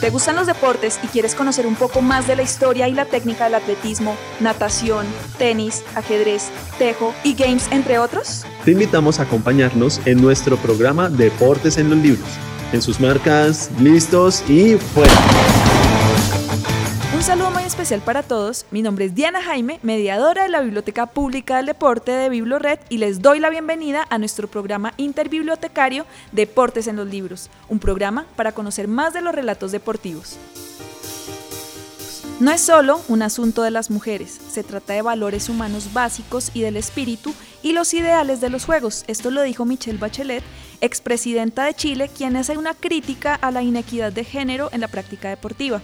¿Te gustan los deportes y quieres conocer un poco más de la historia y la técnica del atletismo, natación, tenis, ajedrez, tejo y games, entre otros? Te invitamos a acompañarnos en nuestro programa Deportes en los Libros. En sus marcas, listos y fuera. Especial para todos. Mi nombre es Diana Jaime, mediadora de la Biblioteca Pública del Deporte de Biblored y les doy la bienvenida a nuestro programa interbibliotecario Deportes en los Libros, un programa para conocer más de los relatos deportivos. No es solo un asunto de las mujeres, se trata de valores humanos básicos y del espíritu y los ideales de los juegos. Esto lo dijo Michelle Bachelet, expresidenta de Chile, quien hace una crítica a la inequidad de género en la práctica deportiva.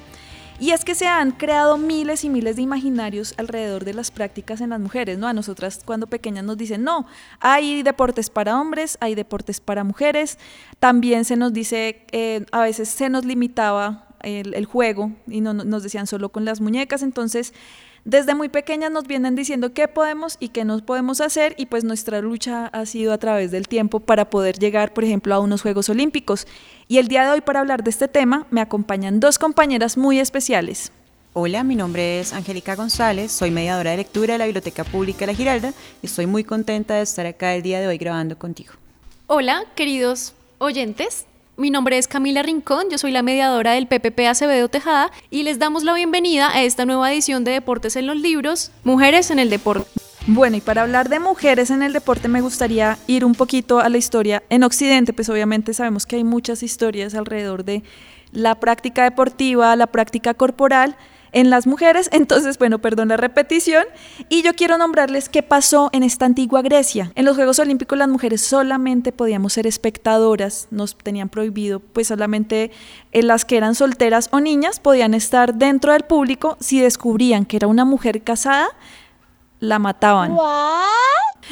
Y es que se han creado miles y miles de imaginarios alrededor de las prácticas en las mujeres, ¿no? A nosotras cuando pequeñas nos dicen, no, hay deportes para hombres, hay deportes para mujeres. También se nos dice, eh, a veces se nos limitaba el, el juego y no, nos decían solo con las muñecas. Entonces, desde muy pequeñas nos vienen diciendo qué podemos y qué no podemos hacer y pues nuestra lucha ha sido a través del tiempo para poder llegar, por ejemplo, a unos Juegos Olímpicos. Y el día de hoy para hablar de este tema me acompañan dos compañeras muy especiales. Hola, mi nombre es Angélica González, soy mediadora de lectura de la Biblioteca Pública La Giralda y estoy muy contenta de estar acá el día de hoy grabando contigo. Hola, queridos oyentes. Mi nombre es Camila Rincón, yo soy la mediadora del PPP Acevedo Tejada y les damos la bienvenida a esta nueva edición de Deportes en los Libros, Mujeres en el Deporte. Bueno, y para hablar de mujeres en el deporte me gustaría ir un poquito a la historia en Occidente, pues obviamente sabemos que hay muchas historias alrededor de la práctica deportiva, la práctica corporal, en las mujeres. Entonces, bueno, perdón la repetición. Y yo quiero nombrarles qué pasó en esta antigua Grecia. En los Juegos Olímpicos las mujeres solamente podíamos ser espectadoras, nos tenían prohibido, pues solamente en eh, las que eran solteras o niñas podían estar dentro del público si descubrían que era una mujer casada la mataban.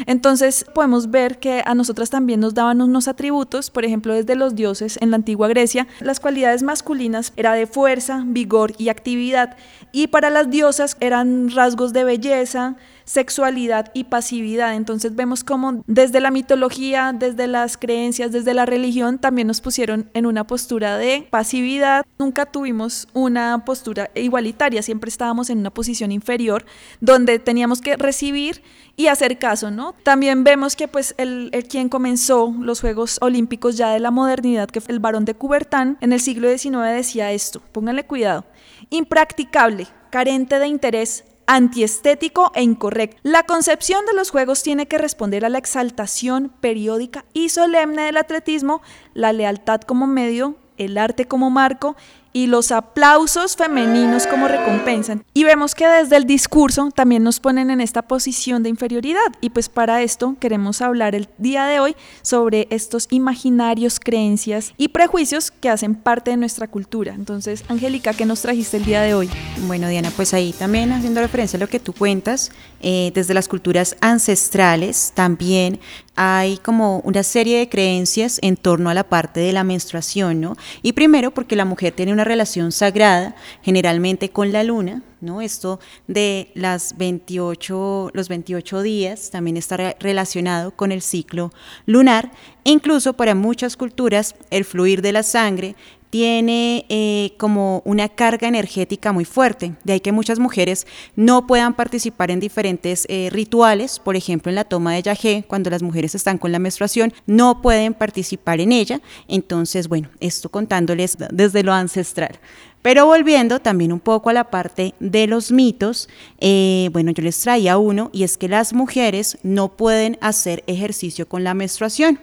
Entonces podemos ver que a nosotras también nos daban unos atributos, por ejemplo, desde los dioses en la antigua Grecia, las cualidades masculinas era de fuerza, vigor y actividad, y para las diosas eran rasgos de belleza, sexualidad y pasividad. Entonces vemos cómo desde la mitología, desde las creencias, desde la religión, también nos pusieron en una postura de pasividad. Nunca tuvimos una postura igualitaria, siempre estábamos en una posición inferior donde teníamos que recibir y hacer caso, ¿no? También vemos que pues el, el, quien comenzó los Juegos Olímpicos ya de la modernidad, que fue el barón de Coubertin, en el siglo XIX decía esto, pónganle cuidado, impracticable, carente de interés, antiestético e incorrecto. La concepción de los Juegos tiene que responder a la exaltación periódica y solemne del atletismo, la lealtad como medio, el arte como marco y los aplausos femeninos como recompensa. Y vemos que desde el discurso también nos ponen en esta posición de inferioridad. Y pues para esto queremos hablar el día de hoy sobre estos imaginarios, creencias y prejuicios que hacen parte de nuestra cultura. Entonces, Angélica, ¿qué nos trajiste el día de hoy? Bueno, Diana, pues ahí también haciendo referencia a lo que tú cuentas, eh, desde las culturas ancestrales también hay como una serie de creencias en torno a la parte de la menstruación, ¿no? Y primero porque la mujer tiene una relación sagrada, generalmente con la luna, ¿no? Esto de las 28, los 28 días también está relacionado con el ciclo lunar. incluso para muchas culturas, el fluir de la sangre tiene eh, como una carga energética muy fuerte. De ahí que muchas mujeres no puedan participar en diferentes eh, rituales, por ejemplo en la toma de yagé, cuando las mujeres están con la menstruación, no pueden participar en ella. Entonces, bueno, esto contándoles desde lo ancestral. Pero volviendo también un poco a la parte de los mitos, eh, bueno, yo les traía uno y es que las mujeres no pueden hacer ejercicio con la menstruación.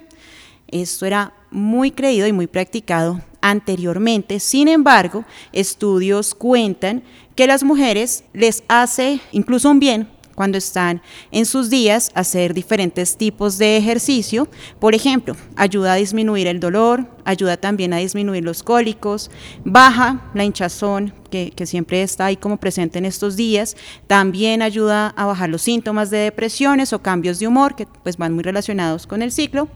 Esto era muy creído y muy practicado anteriormente. Sin embargo, estudios cuentan que las mujeres les hace incluso un bien cuando están en sus días hacer diferentes tipos de ejercicio. Por ejemplo, ayuda a disminuir el dolor, ayuda también a disminuir los cólicos, baja la hinchazón que, siempre está ahí como presente en estos días, también ayuda a bajar los síntomas de depresiones o cambios de humor que pues van muy relacionados con el ciclo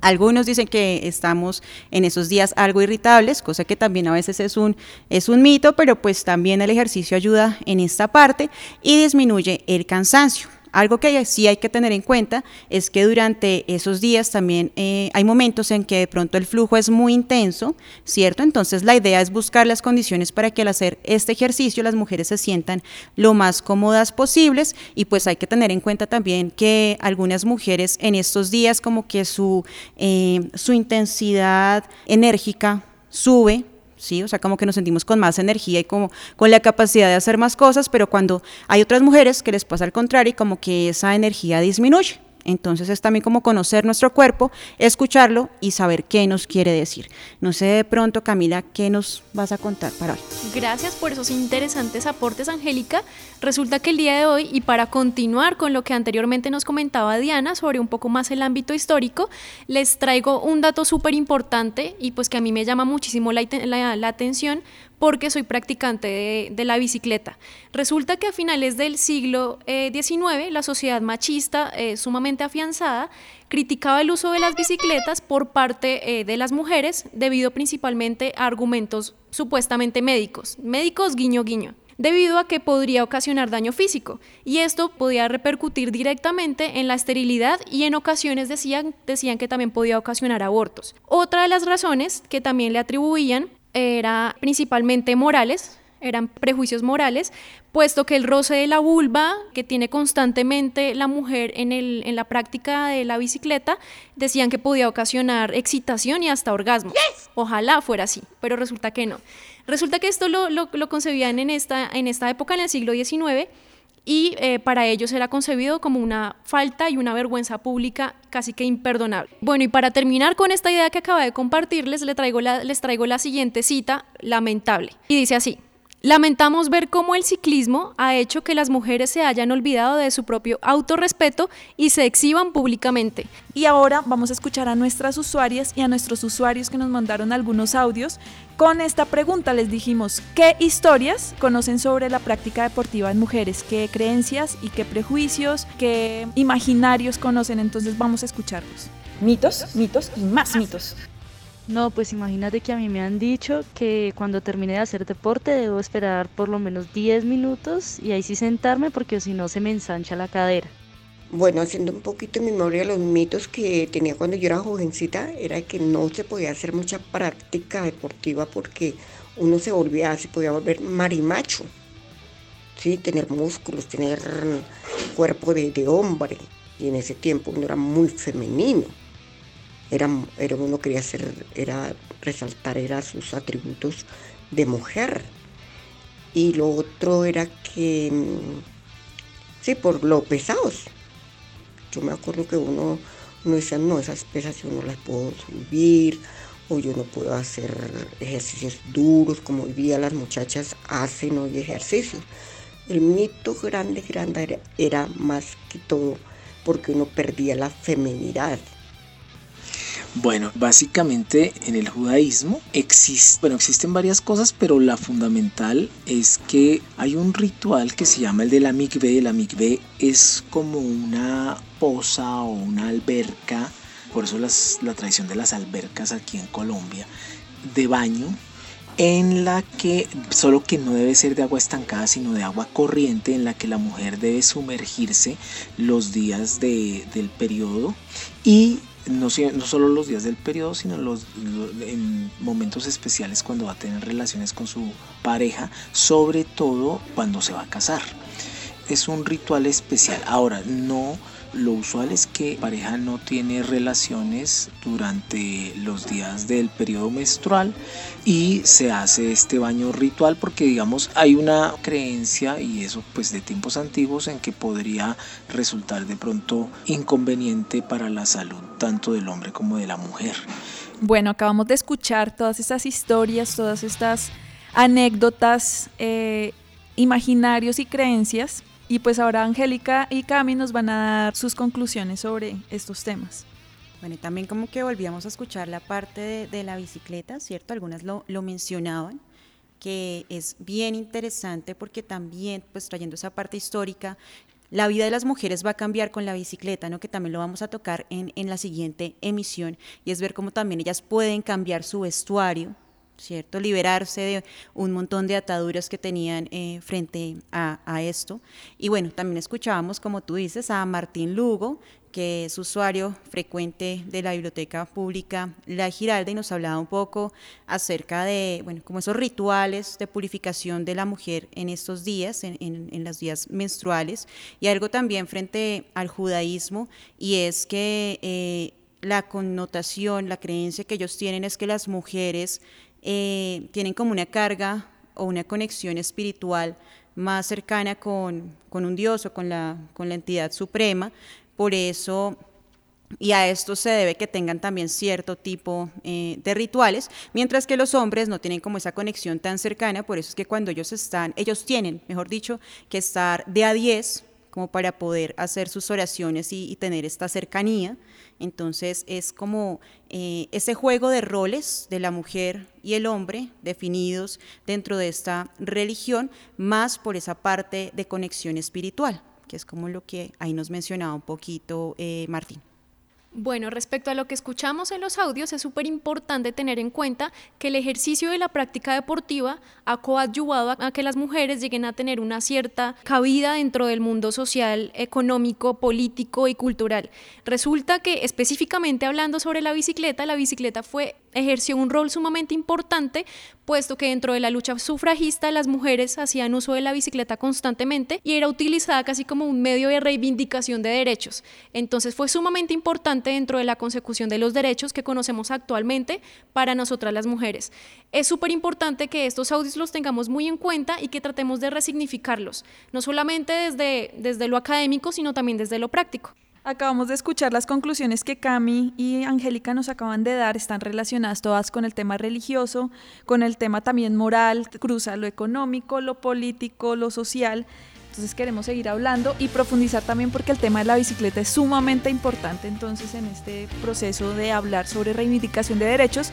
algunos dicen que estamos en esos días algo irritables, cosa que también a veces es un, es un mito, pero pues también el ejercicio ayuda en esta parte y disminuye el cansancio. Algo que sí hay que tener en cuenta es que durante esos días también eh, hay momentos en que de pronto el flujo es muy intenso, ¿cierto? Entonces la idea es buscar las condiciones para que al hacer este ejercicio las mujeres se sientan lo más cómodas posibles y pues hay que tener en cuenta también que algunas mujeres en estos días como que su, eh, su intensidad enérgica sube, ¿sí? O sea, como que nos sentimos con más energía y como con la capacidad de hacer más cosas, pero cuando hay otras mujeres que les pasa al contrario y como que esa energía disminuye. Entonces es también como conocer nuestro cuerpo, escucharlo y saber qué nos quiere decir. No sé de pronto, Camila, qué nos vas a contar para hoy. Gracias por esos interesantes aportes, Angélica. Resulta que el día de hoy, y para continuar con lo que anteriormente nos comentaba Diana sobre un poco más el ámbito histórico, les traigo un dato súper importante y pues que a mí me llama muchísimo la, la atención porque soy practicante de, la bicicleta. Resulta que a finales del siglo XIX eh, la sociedad machista, eh, sumamente afianzada, criticaba el uso de las bicicletas por parte eh, de las mujeres debido principalmente a argumentos supuestamente médicos, médicos guiño guiño debido a que podría ocasionar daño físico y esto podía repercutir directamente en la esterilidad y en ocasiones decían, decían que también podía ocasionar abortos. Otra de las razones que también le atribuían era principalmente morales, eran prejuicios morales, puesto que el roce de la vulva que tiene constantemente la mujer en, el, en la práctica de la bicicleta, decían que podía ocasionar excitación y hasta orgasmo. Ojalá fuera así, pero resulta que no. Resulta que esto lo, lo, lo concebían en esta, en esta época, en el siglo XIX, y eh, para ellos era concebido como una falta y una vergüenza pública casi que imperdonable. Bueno, y para terminar con esta idea que acaba de compartirles, les traigo la, les traigo la siguiente cita lamentable. Y dice así, Lamentamos ver cómo el ciclismo ha hecho que las mujeres se hayan olvidado de su propio autorrespeto y se exhiban públicamente. Y ahora vamos a escuchar a nuestras usuarias y a nuestros usuarios que nos mandaron algunos audios. Con esta pregunta les dijimos, ¿qué historias conocen sobre la práctica deportiva en mujeres? ¿Qué creencias y qué prejuicios, qué imaginarios conocen? Entonces vamos a escucharlos. Mitos, mitos y más mitos. No, pues imagínate que a mí me han dicho que cuando termine de hacer deporte debo esperar por lo menos 10 minutos y ahí sí sentarme porque si no se me ensancha la cadera. Bueno, haciendo un poquito de memoria los mitos que tenía cuando yo era jovencita, era que no se podía hacer mucha práctica deportiva porque uno se volvía, se podía volver marimacho, ¿sí? tener músculos, tener cuerpo de, de hombre. Y en ese tiempo uno era muy femenino era, era uno quería hacer, era resaltar era sus atributos de mujer. Y lo otro era que, mm, sí, por lo pesados. Yo me acuerdo que uno, uno decía, no, esas pesas yo no las puedo subir, o yo no puedo hacer ejercicios duros como hoy día las muchachas hacen hoy ejercicios. El mito grande, grande era, era más que todo porque uno perdía la feminidad. Bueno, básicamente en el judaísmo existen varias cosas, pero la fundamental es que hay un ritual que se llama el de la mikve. La mikve es como una poza o una alberca, por eso la tradición de las albercas aquí en Colombia, de baño en la que, solo que no debe ser de agua estancada, sino de agua corriente, en la que la mujer debe sumergirse los días de, del periodo y no, no solo los días del periodo, sino los, en momentos especiales cuando va a tener relaciones con su pareja, sobre todo cuando se va a casar. Es un ritual especial. Ahora, no lo usual es que la pareja no tiene relaciones durante los días del periodo menstrual y se hace este baño ritual porque digamos hay una creencia y eso pues de tiempos antiguos en que podría resultar de pronto inconveniente para la salud tanto del hombre como de la mujer. Bueno, acabamos de escuchar todas estas historias, todas estas anécdotas, eh, imaginarios y creencias y pues ahora Angélica y Cami nos van a dar sus conclusiones sobre estos temas. Bueno, y también como que volvíamos a escuchar la parte de, la bicicleta, ¿cierto? Algunas lo, lo, mencionaban, que es bien interesante porque también, pues trayendo esa parte histórica, la vida de las mujeres va a cambiar con la bicicleta, ¿no? Que también lo vamos a tocar en, en la siguiente emisión, y es ver cómo también ellas pueden cambiar su vestuario, ¿cierto? Liberarse de un montón de ataduras que tenían eh, frente a, esto. Y bueno, también escuchábamos, como tú dices, a Martín Lugo, que es usuario frecuente de la Biblioteca Pública La Giralda y nos hablaba un poco acerca de, bueno, como esos rituales de purificación de la mujer en estos días, en, en, en los días menstruales, y algo también frente al judaísmo, y es que eh, la connotación, la creencia que ellos tienen es que las mujeres eh, tienen como una carga o una conexión espiritual más cercana con, con un Dios o con la, con la entidad suprema, por eso, y a esto se debe que tengan también cierto tipo eh, de rituales, mientras que los hombres no tienen como esa conexión tan cercana, por eso es que cuando ellos están, ellos tienen, mejor dicho, que estar de a 10 como para poder hacer sus oraciones y, tener esta cercanía. Entonces es como eh, ese juego de roles de la mujer y el hombre definidos dentro de esta religión, más por esa parte de conexión espiritual que es como lo que ahí nos mencionaba un poquito eh, Martín. Bueno, respecto a lo que escuchamos en los audios, es súper importante tener en cuenta que el ejercicio de la práctica deportiva ha coadyuvado a que las mujeres lleguen a tener una cierta cabida dentro del mundo social, económico, político y cultural. Resulta que específicamente hablando sobre la bicicleta, la bicicleta fue ejerció un rol sumamente importante, puesto que dentro de la lucha sufragista las mujeres hacían uso de la bicicleta constantemente y era utilizada casi como un medio de reivindicación de derechos. Entonces fue sumamente importante dentro de la consecución de los derechos que conocemos actualmente para nosotras las mujeres. Es súper importante que estos audios los tengamos muy en cuenta y que tratemos de resignificarlos, no solamente desde, desde lo académico, sino también desde lo práctico. Acabamos de escuchar las conclusiones que Cami y Angélica nos acaban de dar, están relacionadas todas con el tema religioso, con el tema también moral, cruza lo económico, lo político, lo social. Entonces queremos seguir hablando y profundizar también porque el tema de la bicicleta es sumamente importante entonces en este proceso de hablar sobre reivindicación de derechos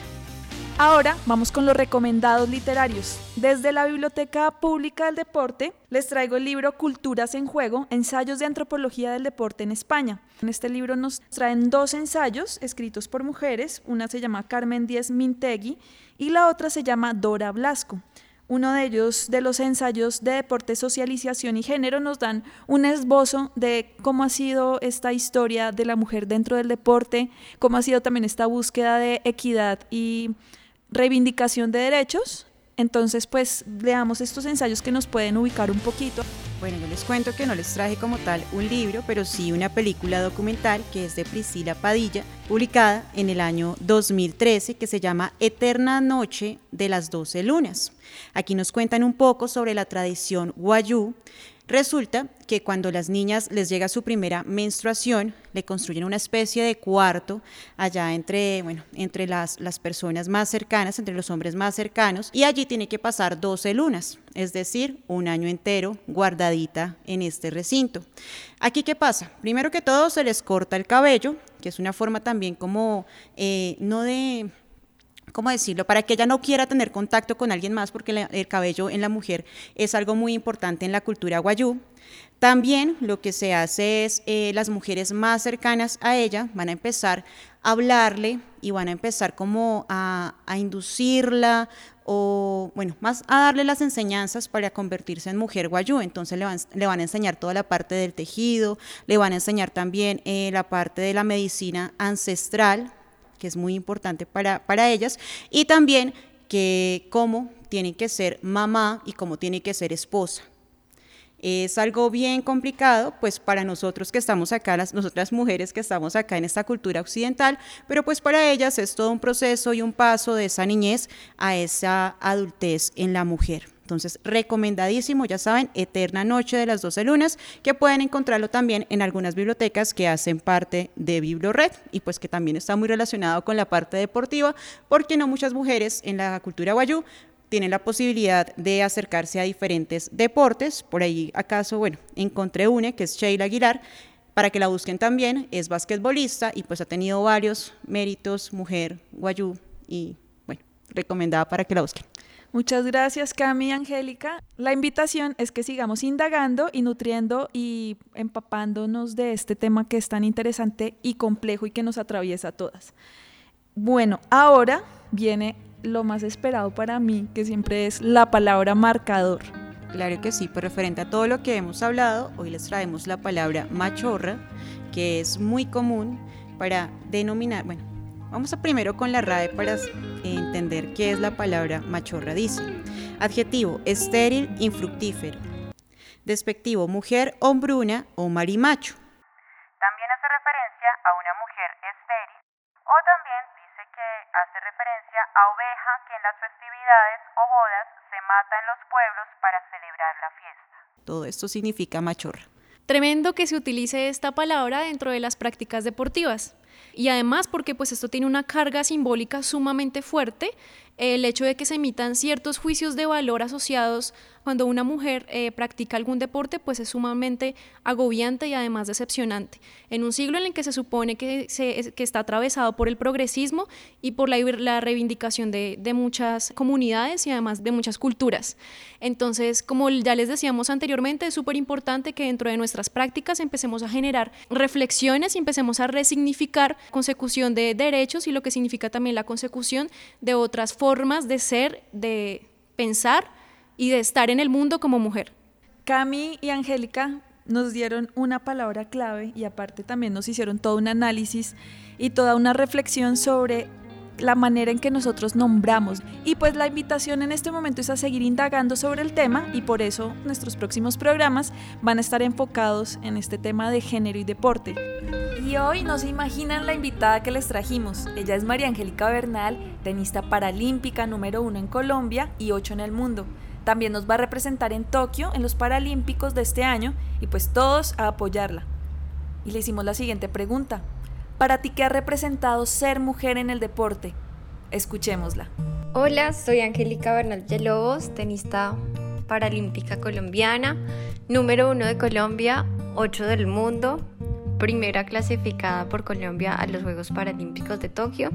Ahora vamos con los recomendados literarios. Desde la Biblioteca Pública del Deporte les traigo el libro Culturas en Juego, Ensayos de Antropología del Deporte en España. En este libro nos traen dos ensayos escritos por mujeres, una se llama Carmen Díez Mintegui y la otra se llama Dora Blasco. Uno de ellos, de los ensayos de deporte, socialización y género, nos dan un esbozo de cómo ha sido esta historia de la mujer dentro del deporte, cómo ha sido también esta búsqueda de equidad y reivindicación de derechos. Entonces, pues leamos estos ensayos que nos pueden ubicar un poquito. Bueno, yo les cuento que no les traje como tal un libro, pero sí una película documental que es de Priscila Padilla, publicada en el año 2013, que se llama Eterna Noche de las Doce Lunas. Aquí nos cuentan un poco sobre la tradición guayú, Resulta que cuando las niñas les llega su primera menstruación, le construyen una especie de cuarto allá entre, bueno, entre las, las personas más cercanas, entre los hombres más cercanos, y allí tiene que pasar 12 lunas, es decir, un año entero guardadita en este recinto. Aquí, ¿qué pasa? Primero que todo, se les corta el cabello, que es una forma también como, eh, no de ¿cómo decirlo? Para que ella no quiera tener contacto con alguien más, porque el cabello en la mujer es algo muy importante en la cultura guayú. También lo que se hace es, eh, las mujeres más cercanas a ella van a empezar a hablarle y van a empezar como a, inducirla o, bueno, más a darle las enseñanzas para convertirse en mujer guayú. Entonces le van, le van a enseñar toda la parte del tejido, le van a enseñar también eh, la parte de la medicina ancestral, que es muy importante para, para ellas, y también que cómo tiene que ser mamá y cómo tiene que ser esposa. Es algo bien complicado, pues para nosotros que estamos acá, las, nosotras mujeres que estamos acá en esta cultura occidental, pero pues para ellas es todo un proceso y un paso de esa niñez a esa adultez en la mujer. Entonces, recomendadísimo, ya saben, Eterna Noche de las 12 Lunas, que pueden encontrarlo también en algunas bibliotecas que hacen parte de BibloRed y pues que también está muy relacionado con la parte deportiva, porque no muchas mujeres en la cultura guayú tienen la posibilidad de acercarse a diferentes deportes. Por ahí, acaso, bueno, encontré una que es Sheila Aguilar, para que la busquen también, es basquetbolista y pues ha tenido varios méritos, mujer, guayú, y bueno, recomendada para que la busquen. Muchas gracias, Cami y Angélica. La invitación es que sigamos indagando y nutriendo y empapándonos de este tema que es tan interesante y complejo y que nos atraviesa a todas. Bueno, ahora viene lo más esperado para mí, que siempre es la palabra marcador. Claro que sí, por referente a todo lo que hemos hablado, hoy les traemos la palabra machorra, que es muy común para denominar, bueno, vamos a primero con la RAE para entender qué es la palabra machorra. Dice, adjetivo, estéril, infructífero. Despectivo, mujer, hombruna o marimacho. También hace referencia a una mujer estéril o también dice que hace referencia a oveja que en las festividades o bodas se mata en los pueblos para celebrar la fiesta. Todo esto significa machorra. Tremendo que se utilice esta palabra dentro de las prácticas deportivas. Y además porque pues esto tiene una carga simbólica sumamente fuerte el hecho de que se emitan ciertos juicios de valor asociados cuando una mujer eh, practica algún deporte, pues es sumamente agobiante y además decepcionante. En un siglo en el que se supone que, se, que está atravesado por el progresismo y por la, la reivindicación de, de, muchas comunidades y además de muchas culturas. Entonces, como ya les decíamos anteriormente, es súper importante que dentro de nuestras prácticas empecemos a generar reflexiones y empecemos a resignificar consecución de derechos y lo que significa también la consecución de otras formas formas de ser, de pensar y de estar en el mundo como mujer. Cami y Angélica nos dieron una palabra clave y aparte también nos hicieron todo un análisis y toda una reflexión sobre la manera en que nosotros nombramos. Y pues la invitación en este momento es a seguir indagando sobre el tema y por eso nuestros próximos programas van a estar enfocados en este tema de género y deporte. Y hoy no se imaginan la invitada que les trajimos. Ella es María Angélica Bernal, tenista paralímpica número uno en Colombia y ocho en el mundo. También nos va a representar en Tokio en los Paralímpicos de este año y pues todos a apoyarla. Y le hicimos la siguiente pregunta. ¿Para ti qué ha representado ser mujer en el deporte? Escuchémosla. Hola, soy Angélica Bernal Lobos, tenista paralímpica colombiana, número uno de Colombia, ocho del mundo, primera clasificada por Colombia a los Juegos Paralímpicos de Tokio.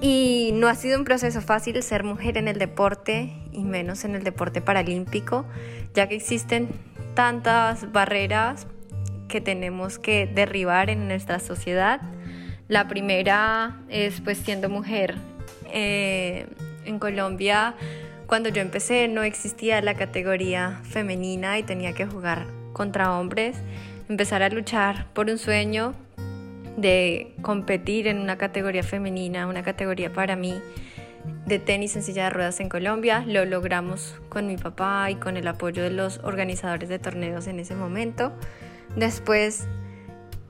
Y no ha sido un proceso fácil ser mujer en el deporte y menos en el deporte paralímpico, ya que existen tantas barreras que tenemos que derribar en nuestra sociedad. La primera es pues siendo mujer. Eh, en Colombia, cuando yo empecé, no existía la categoría femenina y tenía que jugar contra hombres. Empezar a luchar por un sueño de competir en una categoría femenina, una categoría para mí de tenis en silla de ruedas en Colombia. Lo logramos con mi papá y con el apoyo de los organizadores de torneos en ese momento. Después,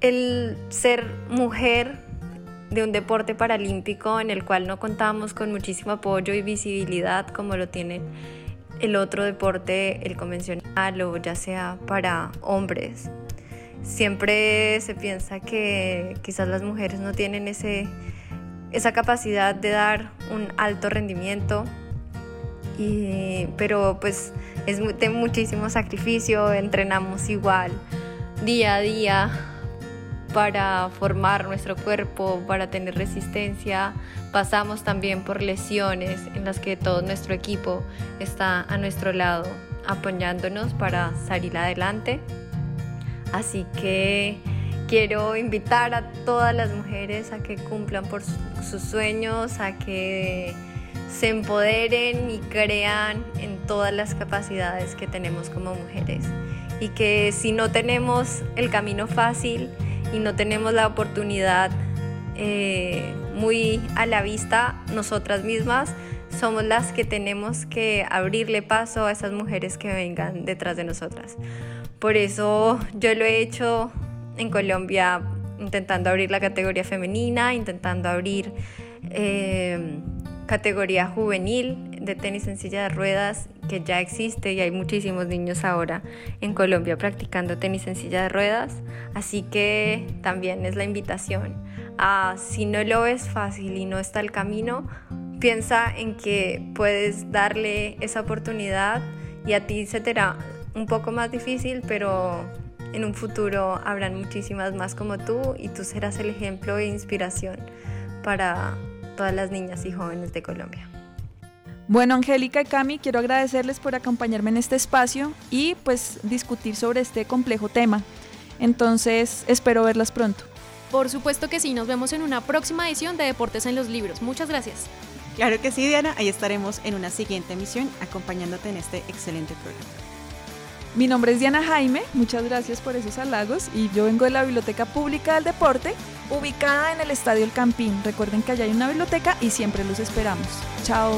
el ser mujer de un deporte paralímpico en el cual no contamos con muchísimo apoyo y visibilidad como lo tiene el otro deporte, el convencional o ya sea para hombres. Siempre se piensa que quizás las mujeres no tienen ese, esa capacidad de dar un alto rendimiento, pero pues es de muchísimo sacrificio, entrenamos igual día a día para formar nuestro cuerpo, para tener resistencia. Pasamos también por lesiones en las que todo nuestro equipo está a nuestro lado apoyándonos para salir adelante. Así que quiero invitar a todas las mujeres a que cumplan por sus sueños, a que se empoderen y crean en todas las capacidades que tenemos como mujeres. Y que si no tenemos el camino fácil y no tenemos la oportunidad eh, muy a la vista, nosotras mismas somos las que tenemos que abrirle paso a esas mujeres que vengan detrás de nosotras. Por eso yo lo he hecho en Colombia intentando abrir la categoría femenina, intentando abrir eh, categoría juvenil de tenis en silla de ruedas que ya existe y hay muchísimos niños ahora en Colombia practicando tenis en silla de ruedas. Así que también es la invitación a si no lo ves fácil y no está el camino, piensa en que puedes darle esa oportunidad y a ti se te hará un poco más difícil, pero en un futuro habrán muchísimas más como tú y tú serás el ejemplo e inspiración para todas las niñas y jóvenes de Colombia. Bueno, Angélica y Cami, quiero agradecerles por acompañarme en este espacio y pues discutir sobre este complejo tema. Entonces, espero verlas pronto. Por supuesto que sí, nos vemos en una próxima edición de Deportes en los Libros. Muchas gracias. Claro que sí, Diana, ahí estaremos en una siguiente emisión acompañándote en este excelente programa. Mi nombre es Diana Jaime, muchas gracias por esos halagos y yo vengo de la Biblioteca Pública del Deporte, ubicada en el Estadio El Campín. Recuerden que allá hay una biblioteca y siempre los esperamos. Chao.